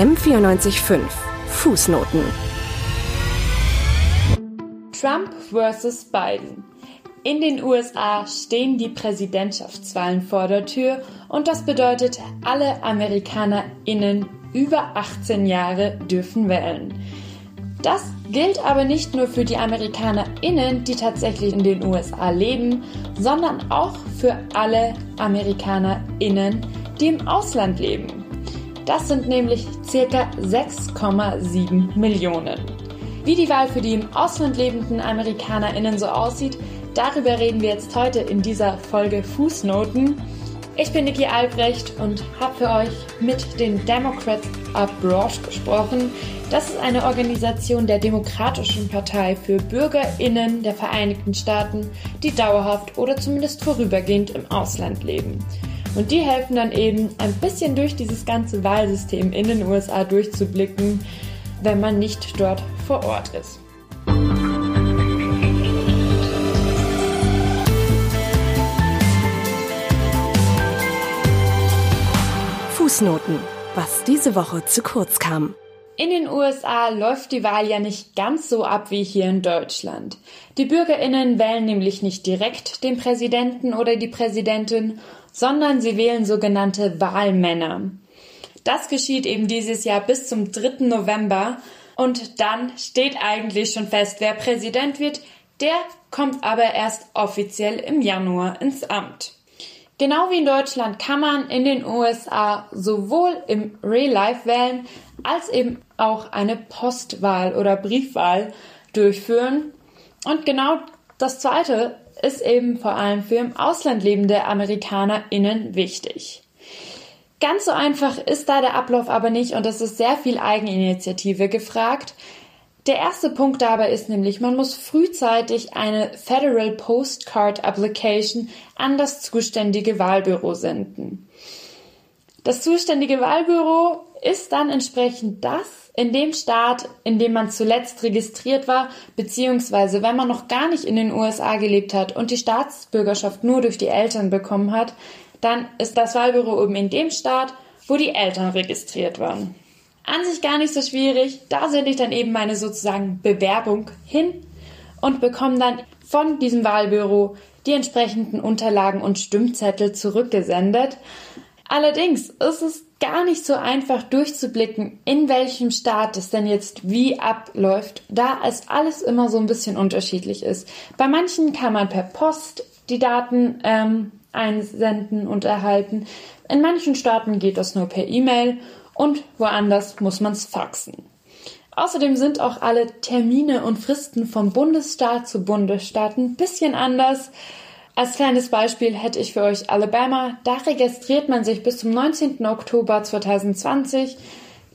M945 Fußnoten Trump vs. Biden. In den USA stehen die Präsidentschaftswahlen vor der Tür und das bedeutet, alle AmerikanerInnen über 18 Jahre dürfen wählen. Das gilt aber nicht nur für die AmerikanerInnen, die tatsächlich in den USA leben, sondern auch für alle AmerikanerInnen, die im Ausland leben. Das sind nämlich ca. 6,7 Millionen. Wie die Wahl für die im Ausland lebenden AmerikanerInnen so aussieht, darüber reden wir jetzt heute in dieser Folge Fußnoten. Ich bin Niki Albrecht und habe für euch mit den Democrats Abroad gesprochen. Das ist eine Organisation der Demokratischen Partei für BürgerInnen der Vereinigten Staaten, die dauerhaft oder zumindest vorübergehend im Ausland leben. Und die helfen dann eben ein bisschen durch dieses ganze Wahlsystem in den USA durchzublicken, wenn man nicht dort vor Ort ist. Fußnoten, was diese Woche zu kurz kam. In den USA läuft die Wahl ja nicht ganz so ab wie hier in Deutschland. Die Bürgerinnen wählen nämlich nicht direkt den Präsidenten oder die Präsidentin, sondern sie wählen sogenannte Wahlmänner. Das geschieht eben dieses Jahr bis zum 3. November und dann steht eigentlich schon fest, wer Präsident wird. Der kommt aber erst offiziell im Januar ins Amt. Genau wie in Deutschland kann man in den USA sowohl im Real Life wählen als eben auch eine Postwahl oder Briefwahl durchführen. Und genau das zweite ist eben vor allem für im Ausland lebende AmerikanerInnen wichtig. Ganz so einfach ist da der Ablauf aber nicht und es ist sehr viel Eigeninitiative gefragt. Der erste Punkt dabei ist nämlich, man muss frühzeitig eine Federal Postcard Application an das zuständige Wahlbüro senden. Das zuständige Wahlbüro ist dann entsprechend das in dem Staat, in dem man zuletzt registriert war, beziehungsweise wenn man noch gar nicht in den USA gelebt hat und die Staatsbürgerschaft nur durch die Eltern bekommen hat, dann ist das Wahlbüro eben in dem Staat, wo die Eltern registriert waren. An sich gar nicht so schwierig. Da sende ich dann eben meine sozusagen Bewerbung hin und bekomme dann von diesem Wahlbüro die entsprechenden Unterlagen und Stimmzettel zurückgesendet. Allerdings ist es gar nicht so einfach durchzublicken, in welchem Staat es denn jetzt wie abläuft, da es alles immer so ein bisschen unterschiedlich ist. Bei manchen kann man per Post die Daten ähm, einsenden und erhalten. In manchen Staaten geht das nur per E-Mail und woanders muss man es faxen. Außerdem sind auch alle Termine und Fristen vom Bundesstaat zu Bundesstaat ein bisschen anders. Als kleines Beispiel hätte ich für euch Alabama. Da registriert man sich bis zum 19. Oktober 2020,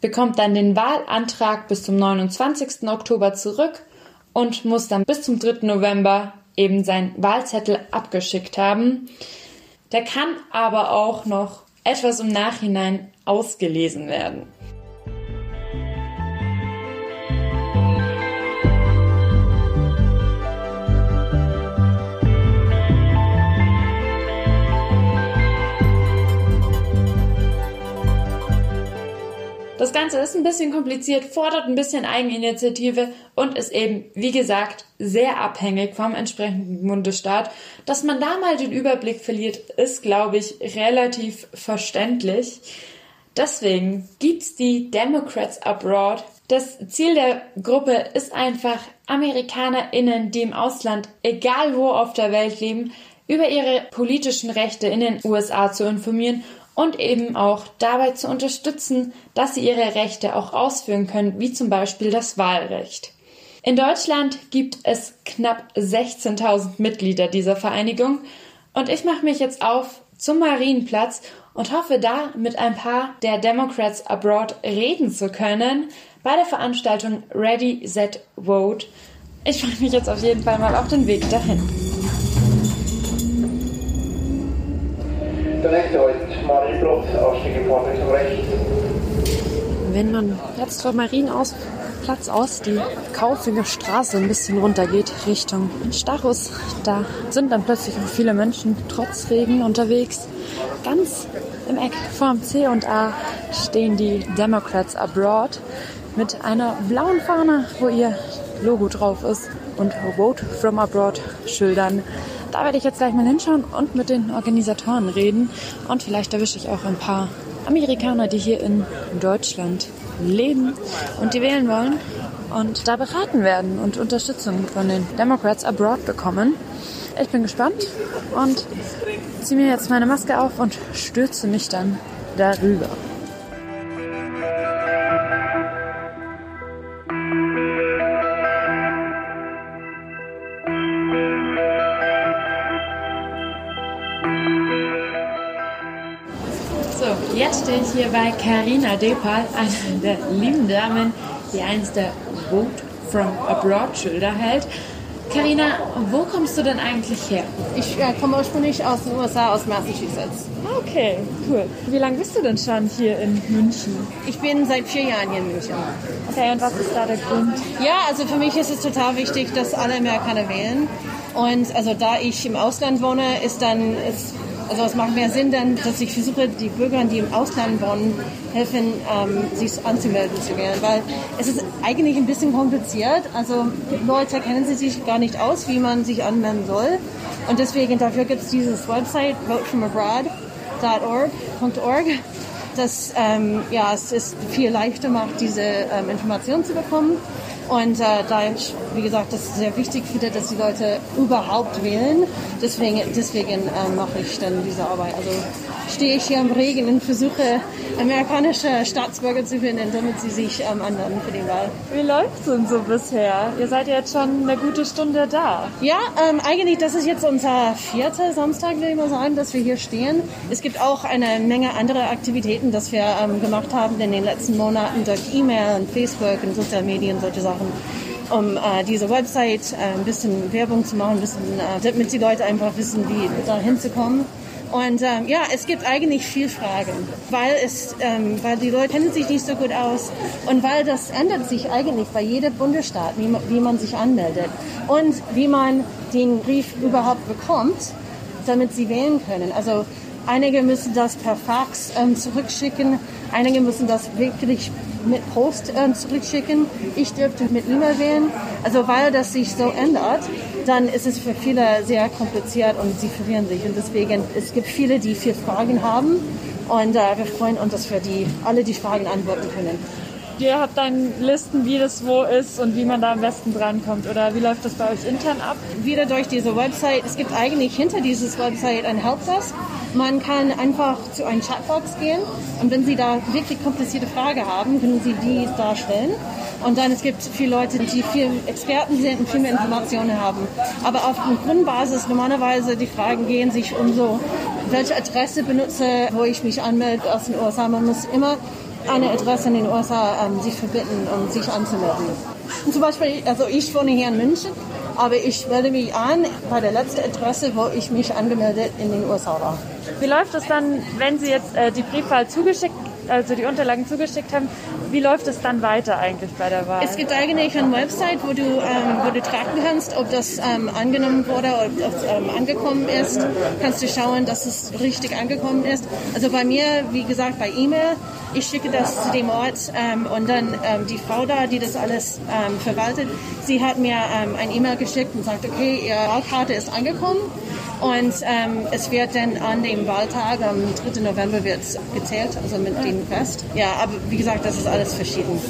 bekommt dann den Wahlantrag bis zum 29. Oktober zurück und muss dann bis zum 3. November eben seinen Wahlzettel abgeschickt haben. Der kann aber auch noch etwas im Nachhinein ausgelesen werden. Das Ganze ist ein bisschen kompliziert, fordert ein bisschen Eigeninitiative und ist eben, wie gesagt, sehr abhängig vom entsprechenden Bundesstaat. Dass man da mal den Überblick verliert, ist, glaube ich, relativ verständlich. Deswegen gibt's die Democrats Abroad. Das Ziel der Gruppe ist einfach, AmerikanerInnen, die im Ausland, egal wo auf der Welt leben, über ihre politischen Rechte in den USA zu informieren und eben auch dabei zu unterstützen, dass sie ihre Rechte auch ausführen können, wie zum Beispiel das Wahlrecht. In Deutschland gibt es knapp 16.000 Mitglieder dieser Vereinigung und ich mache mich jetzt auf zum Marienplatz und hoffe da mit ein paar der Democrats Abroad reden zu können bei der Veranstaltung Ready, Set, Vote. Ich freue mich jetzt auf jeden Fall mal auf den Weg dahin. Der nächste Marienplatz. Wenn man jetzt vor Marien aus die Kaufinger Straße ein bisschen runtergeht Richtung Stachus. Da sind dann plötzlich auch viele Menschen trotz Regen unterwegs. Ganz im Eck vorm C und A stehen die Democrats Abroad mit einer blauen Fahne, wo ihr Logo drauf ist und Vote from Abroad Schildern. Da werde ich jetzt gleich mal hinschauen und mit den Organisatoren reden und vielleicht erwische ich auch ein paar Amerikaner, die hier in Deutschland leben und die wählen wollen und da beraten werden und Unterstützung von den Democrats Abroad bekommen. Ich bin gespannt und ziehe mir jetzt meine Maske auf und stürze mich dann darüber. Jetzt stehe ich hier bei Karina Depal, einer der lieben Damen, die eins der Vote from Abroad Schilder hält. Karina, wo kommst du denn eigentlich her? Ich äh, komme ursprünglich aus den USA, aus Massachusetts. Okay, cool. Wie lange bist du denn schon hier in München? Ich bin seit vier Jahren hier in München. Okay, und was ist da der Grund? Ja, also für mich ist es total wichtig, dass alle Amerikaner wählen. Und also da ich im Ausland wohne, ist dann ist also es macht mehr Sinn dann, dass ich versuche, die Bürger, die im Ausland wohnen, helfen, ähm, sich anzumelden zu werden. Weil es ist eigentlich ein bisschen kompliziert. Also Leute kennen sich gar nicht aus, wie man sich anmelden soll. Und deswegen, dafür gibt es dieses Website, votefromabroad.org, das ähm, ja, es ist viel leichter macht, diese ähm, Informationen zu bekommen. Und äh, da wie gesagt, das sehr wichtig finde, dass die Leute überhaupt wählen. Deswegen, deswegen äh, mache ich dann diese Arbeit. Also stehe ich hier im Regen und versuche, amerikanische Staatsbürger zu finden, damit sie sich ähm, anmelden für die Wahl. Wie läuft es denn so bisher? Ihr seid ja jetzt schon eine gute Stunde da. Ja, ähm, eigentlich, das ist jetzt unser vierter Samstag, würde ich mal sagen, dass wir hier stehen. Es gibt auch eine Menge andere Aktivitäten, das wir ähm, gemacht haben in den letzten Monaten durch E-Mail und Facebook und Soziale Medien, solche Sachen um äh, diese Website äh, ein bisschen Werbung zu machen, bisschen, äh, damit die Leute einfach wissen, wie da hinzukommen. Und ähm, ja, es gibt eigentlich viel Fragen, weil, es, ähm, weil die Leute kennen sich nicht so gut aus und weil das ändert sich eigentlich bei jedem Bundesstaat, wie man, wie man sich anmeldet und wie man den Brief überhaupt bekommt, damit sie wählen können. Also einige müssen das per Fax ähm, zurückschicken, einige müssen das wirklich mit Post äh, zurückschicken. Ich dürfte mit E-Mail wählen. Also weil das sich so ändert, dann ist es für viele sehr kompliziert und sie verwirren sich. Und deswegen, es gibt viele, die viele Fragen haben und äh, wir freuen uns, dass wir die, alle die Fragen antworten können. Ihr habt dann Listen, wie das wo ist und wie man da am besten drankommt. Oder wie läuft das bei euch intern ab? Wieder durch diese Website. Es gibt eigentlich hinter dieses Website ein Helpdesk. Man kann einfach zu einem Chatbox gehen und wenn Sie da wirklich komplizierte Fragen haben, können Sie die da stellen. Und dann es gibt viele Leute, die viel Experten sind und viel mehr Informationen haben. Aber auf Grundbasis normalerweise die Fragen gehen sich um so, welche Adresse benutze, wo ich mich anmelde aus den USA. Man muss immer eine Adresse in den USA ähm, sich verbinden, um sich anzumelden. Und zum Beispiel, also ich wohne hier in München, aber ich melde mich an bei der letzten Adresse, wo ich mich angemeldet in den USA war. Wie läuft es dann, wenn Sie jetzt äh, die Briefwahl zugeschickt, also die Unterlagen zugeschickt haben? Wie läuft es dann weiter eigentlich bei der Wahl? Es gibt eigentlich eine Website, wo du, ähm, wo du tracken kannst, ob das ähm, angenommen wurde oder ob das ähm, angekommen ist. Kannst du schauen, dass es richtig angekommen ist. Also bei mir, wie gesagt, bei E-Mail, ich schicke das zu dem Ort ähm, und dann ähm, die Frau da, die das alles ähm, verwaltet, sie hat mir ein E-Mail geschickt und sagt, okay, ihre Wahlkarte ist angekommen. Und ähm, es wird dann an dem Wahltag, am 3. November, wird gezählt, also mit dem Fest. Ja, aber wie gesagt, das ist alles verschieden.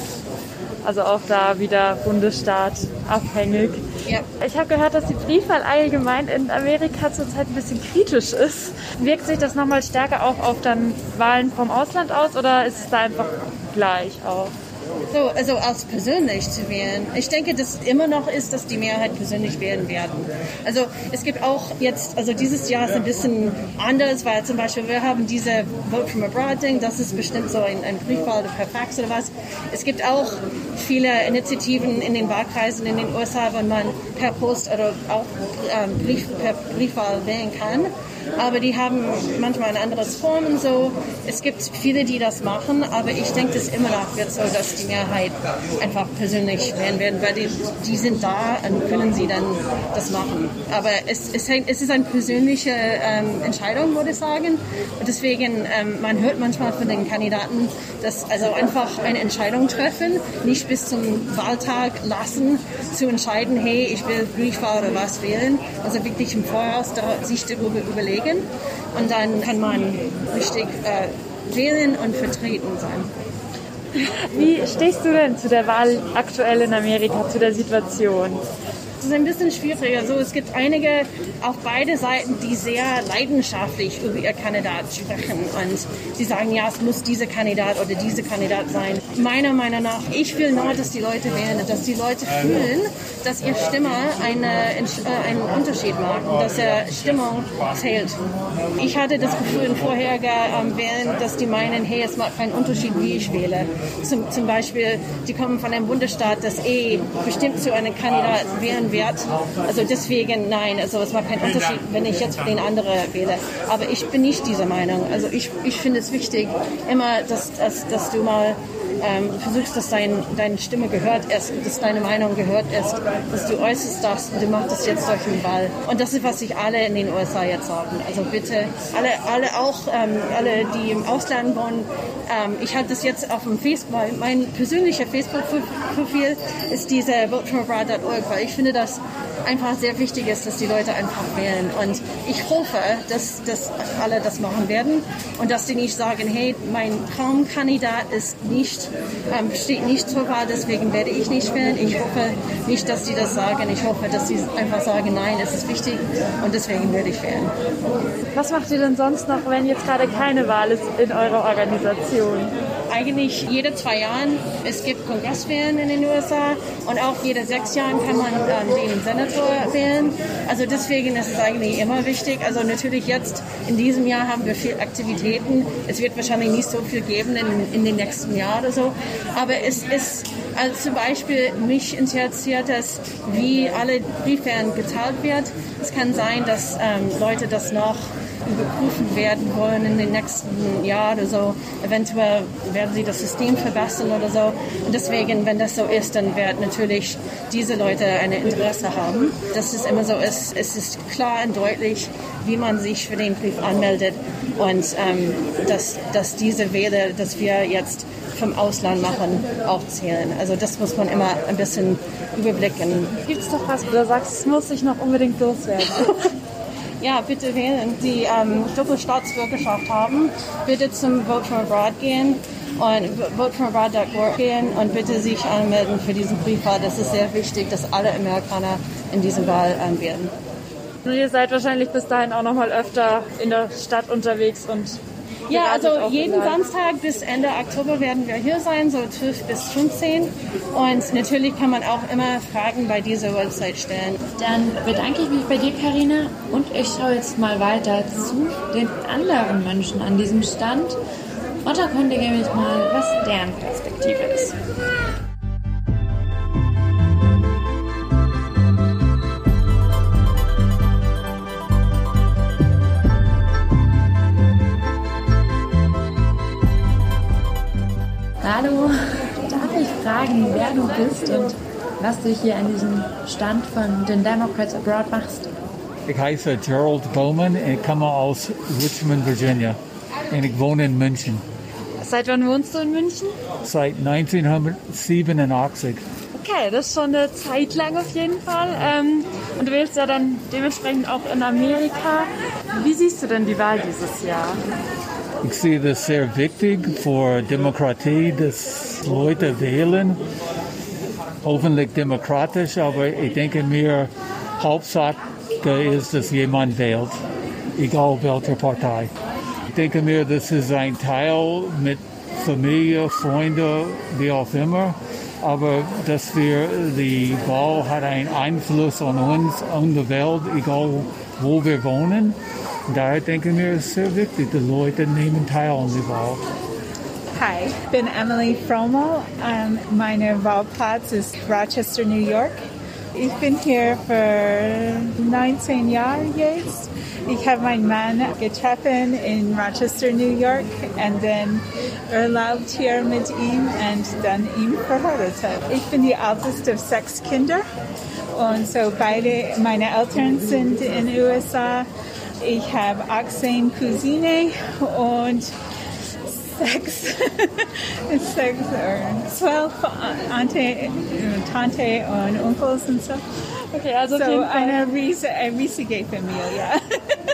Also auch da wieder Bundesstaat abhängig. Ja. Ich habe gehört, dass die Briefwahl allgemein in Amerika zurzeit ein bisschen kritisch ist. Wirkt sich das nochmal stärker auch auf dann Wahlen vom Ausland aus oder ist es da einfach gleich auch? So, also als persönlich zu wählen. Ich denke, dass immer noch ist, dass die Mehrheit persönlich wählen werden. Also es gibt auch jetzt, also dieses Jahr ist ein bisschen anders, weil zum Beispiel wir haben diese Vote from Abroad Ding, das ist bestimmt so ein, ein Briefwahl per Fax oder was. Es gibt auch viele Initiativen in den Wahlkreisen in den USA, wo man per Post oder auch ähm, Brief, per Briefwahl wählen kann. Aber die haben manchmal ein anderes Form so. Es gibt viele, die das machen, aber ich denke, es immer noch wird so, dass die Mehrheit einfach persönlich wählen werden, weil die, die sind da und können sie dann das machen. Aber es, es, es ist eine persönliche ähm, Entscheidung, würde ich sagen. Und deswegen, ähm, man hört manchmal von den Kandidaten, dass also einfach eine Entscheidung treffen, nicht bis zum Wahltag lassen, zu entscheiden, hey, ich will Briefwahl oder was wählen. Also wirklich im Voraus sich darüber überlegen und dann kann man richtig äh, wählen und vertreten sein. Wie stehst du denn zu der Wahl aktuell in Amerika, zu der Situation? Es ist ein bisschen schwieriger. Also es gibt einige auf beide Seiten, die sehr leidenschaftlich über ihr Kandidat sprechen und sie sagen, ja, es muss dieser Kandidat oder diese Kandidat sein. Meiner Meinung nach, ich will nur, dass die Leute wählen, dass die Leute fühlen, dass ihr Stimme eine, äh, einen Unterschied macht und dass ihre Stimmung zählt. Ich hatte das Gefühl in vorheriger ähm, Wählen, dass die meinen, hey, es macht keinen Unterschied, wie ich wähle. Zum, zum Beispiel, die kommen von einem Bundesstaat, das eh bestimmt zu einem Kandidat wählen wert. Also deswegen nein, also es macht keinen Unterschied, wenn ich jetzt für den anderen wähle. Aber ich bin nicht dieser Meinung. Also ich, ich finde es wichtig, immer, dass, dass, dass du mal ähm, versuchst, dass dein, deine Stimme gehört ist, dass deine Meinung gehört ist, dass du äußerst das und du machst das jetzt durch den Wahl. Und das ist, was sich alle in den USA jetzt sagen. Also bitte, alle, alle auch, ähm, alle, die im Ausland wohnen, ähm, ich habe das jetzt auf dem Facebook, mein persönlicher Facebook-Profil ist diese voteforabroad.org, weil ich finde, dass einfach sehr wichtig ist, dass die Leute einfach wählen. Und ich hoffe, dass, dass alle das machen werden und dass die nicht sagen, hey, mein Traumkandidat ist nicht, ähm, steht nicht zur Wahl, deswegen werde ich nicht wählen. Ich hoffe nicht, dass die das sagen. Ich hoffe, dass sie einfach sagen, nein, es ist wichtig und deswegen werde ich wählen. Was macht ihr denn sonst noch, wenn jetzt gerade keine Wahl ist in eurer Organisation? Eigentlich jede zwei Jahre. Es gibt Kongresswahlen in den USA und auch jede sechs Jahre kann man ähm, den Senator wählen. Also deswegen ist es eigentlich immer wichtig. Also natürlich jetzt in diesem Jahr haben wir viel Aktivitäten. Es wird wahrscheinlich nicht so viel geben in, in den nächsten Jahren oder so. Aber es ist also zum Beispiel mich interessiert es, wie alle Briefwahlen gezahlt wird. Es kann sein, dass ähm, Leute das noch überprüfen werden wollen in den nächsten Jahren oder so. Eventuell werden sie das System verbessern oder so. Und deswegen, wenn das so ist, dann werden natürlich diese Leute ein Interesse haben. Dass es immer so ist, es ist klar und deutlich, wie man sich für den Brief anmeldet und ähm, dass, dass diese Wähler, dass wir jetzt vom Ausland machen, auch zählen. Also das muss man immer ein bisschen überblicken. Gibt es doch was, wo du sagst, es muss sich noch unbedingt loswerden? ja, bitte wählen, die ähm, Doppelstaatsbürgerschaft haben, bitte zum Vote from Abroad gehen und votefromabroad.org gehen und bitte sich anmelden für diesen Briefwahl. Das ist sehr wichtig, dass alle Amerikaner in diesem Wahl ähm, werden. Und ihr seid wahrscheinlich bis dahin auch noch mal öfter in der Stadt unterwegs und ja, also jeden Samstag bis Ende Oktober werden wir hier sein, so 12 bis 15. Und natürlich kann man auch immer Fragen bei dieser Website stellen. Dann bedanke ich mich bei dir, Karina, und ich schaue jetzt mal weiter zu den anderen Menschen an diesem Stand und erkundige mich mal, was deren Perspektive ist. Hallo, darf ich fragen, wer du bist und was du hier an diesem Stand von den Democrats Abroad machst? Ich heiße Gerald Bowman und komme aus Richmond, Virginia. Und ich wohne in München. Seit wann wohnst du in München? Seit 1987. Okay, das ist schon eine Zeit lang auf jeden Fall. Ähm, und du wählst ja dann dementsprechend auch in Amerika. Wie siehst du denn die Wahl dieses Jahr? Ich sehe das sehr wichtig für Demokratie, dass Leute wählen. Hoffentlich demokratisch, aber ich denke mir, Hauptsache ist, dass jemand wählt, egal welche Partei. Ich denke mir, das ist ein Teil mit Familie, Freunde, wie auch immer. Aber dass wir, die Wahl hat einen Einfluss an uns, an die Welt, egal wo wir wohnen. Daher denke ich mir, es ist sehr wichtig, die Leute nehmen teil an der Wahl. Hi, ich bin Emily Fromo. Um, meine Wahlplatz ist Rochester, New York. Ich bin hier für 19 Jahre jetzt. Ich habe meinen Mann getroffen in Rochester, New York und dann erlaubt hier mit ihm und dann ihm verheiratet. Ich bin die älteste sechs Kinder und so beide meine Eltern sind in den USA. Ich habe 18 Cousine und sechs, sechs oder zwölf Ante, Tante und Onkels und so. Okay, also so eine riesige, eine riesige Familie.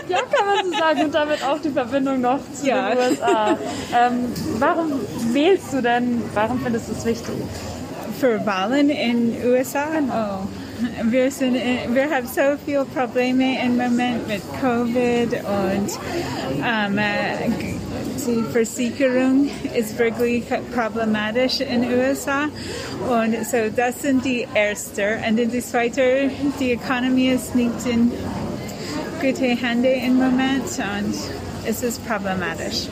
Ja, kann man so sagen. Und damit auch die Verbindung noch zu ja. den USA. Ähm, warum wählst du denn? Warum findest du es wichtig? Für Wahlen in den USA? Oh. Wir, sind, wir haben so viele Probleme im Moment mit Covid und ähm, die Versicherung ist wirklich problematisch in den USA. Und so das sind die erste. Und dann die zweite, die Economy ist nicht in gute Hände im Moment und es ist problematisch.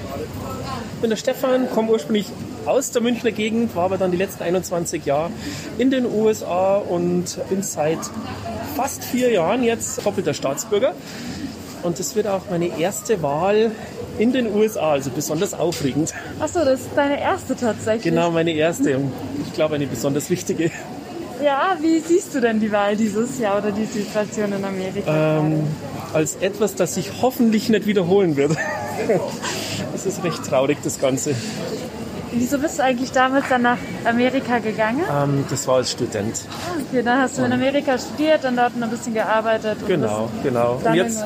Ich bin der Stefan, komme ursprünglich aus der Münchner Gegend, war aber dann die letzten 21 Jahre in den USA und bin seit fast vier Jahren jetzt doppelter Staatsbürger. Und das wird auch meine erste Wahl in den USA, also besonders aufregend. Achso, das ist deine erste tatsächlich. Genau, meine erste und ich glaube eine besonders wichtige. Ja, wie siehst du denn die Wahl dieses Jahr oder die Situation in Amerika? Ähm, als etwas, das sich hoffentlich nicht wiederholen wird. Es ist recht traurig, das Ganze. Wieso bist du eigentlich damals dann nach Amerika gegangen? Ähm, das war als Student. Ah, okay, dann hast du in Amerika studiert, dann dort ein bisschen gearbeitet. genau, genau. Und jetzt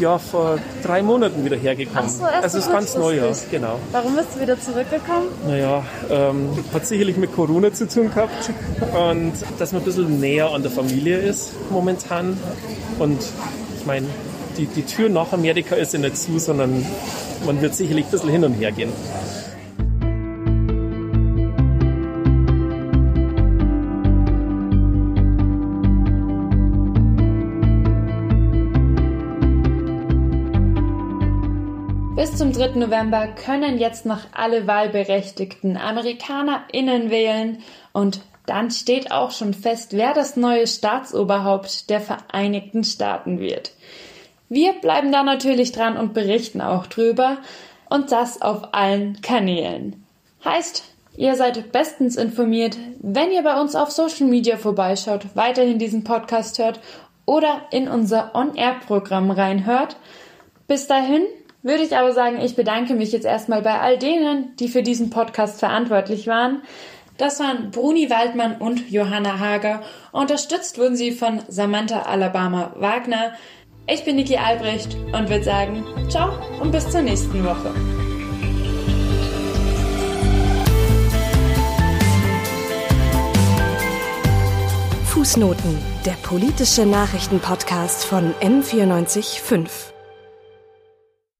ja vor drei Monaten wieder hergekommen. Ach so, erst also es ist ganz neu, ja, genau. Warum bist du wieder zurückgekommen? Naja, ähm, hat sicherlich mit Corona zu tun gehabt und dass man ein bisschen näher an der Familie ist momentan. Und ich meine, die, die Tür nach Amerika ist ja nicht zu, sondern man wird sicherlich ein bisschen hin und her gehen. Bis zum 3. November können jetzt noch alle wahlberechtigten AmerikanerInnen wählen und dann steht auch schon fest, wer das neue Staatsoberhaupt der Vereinigten Staaten wird. Wir bleiben da natürlich dran und berichten auch drüber und das auf allen Kanälen. Heißt, ihr seid bestens informiert, wenn ihr bei uns auf Social Media vorbeischaut, weiterhin diesen Podcast hört oder in unser On-Air-Programm reinhört. Bis dahin würde ich aber sagen, ich bedanke mich jetzt erstmal bei all denen, die für diesen Podcast verantwortlich waren. Das waren Bruni Waldmann und Johanna Hager. Unterstützt wurden sie von Samantha Alabama Wagner. Ich bin Niki Albrecht und würde sagen, ciao und bis zur nächsten Woche. Fußnoten, der politische Nachrichtenpodcast von N945.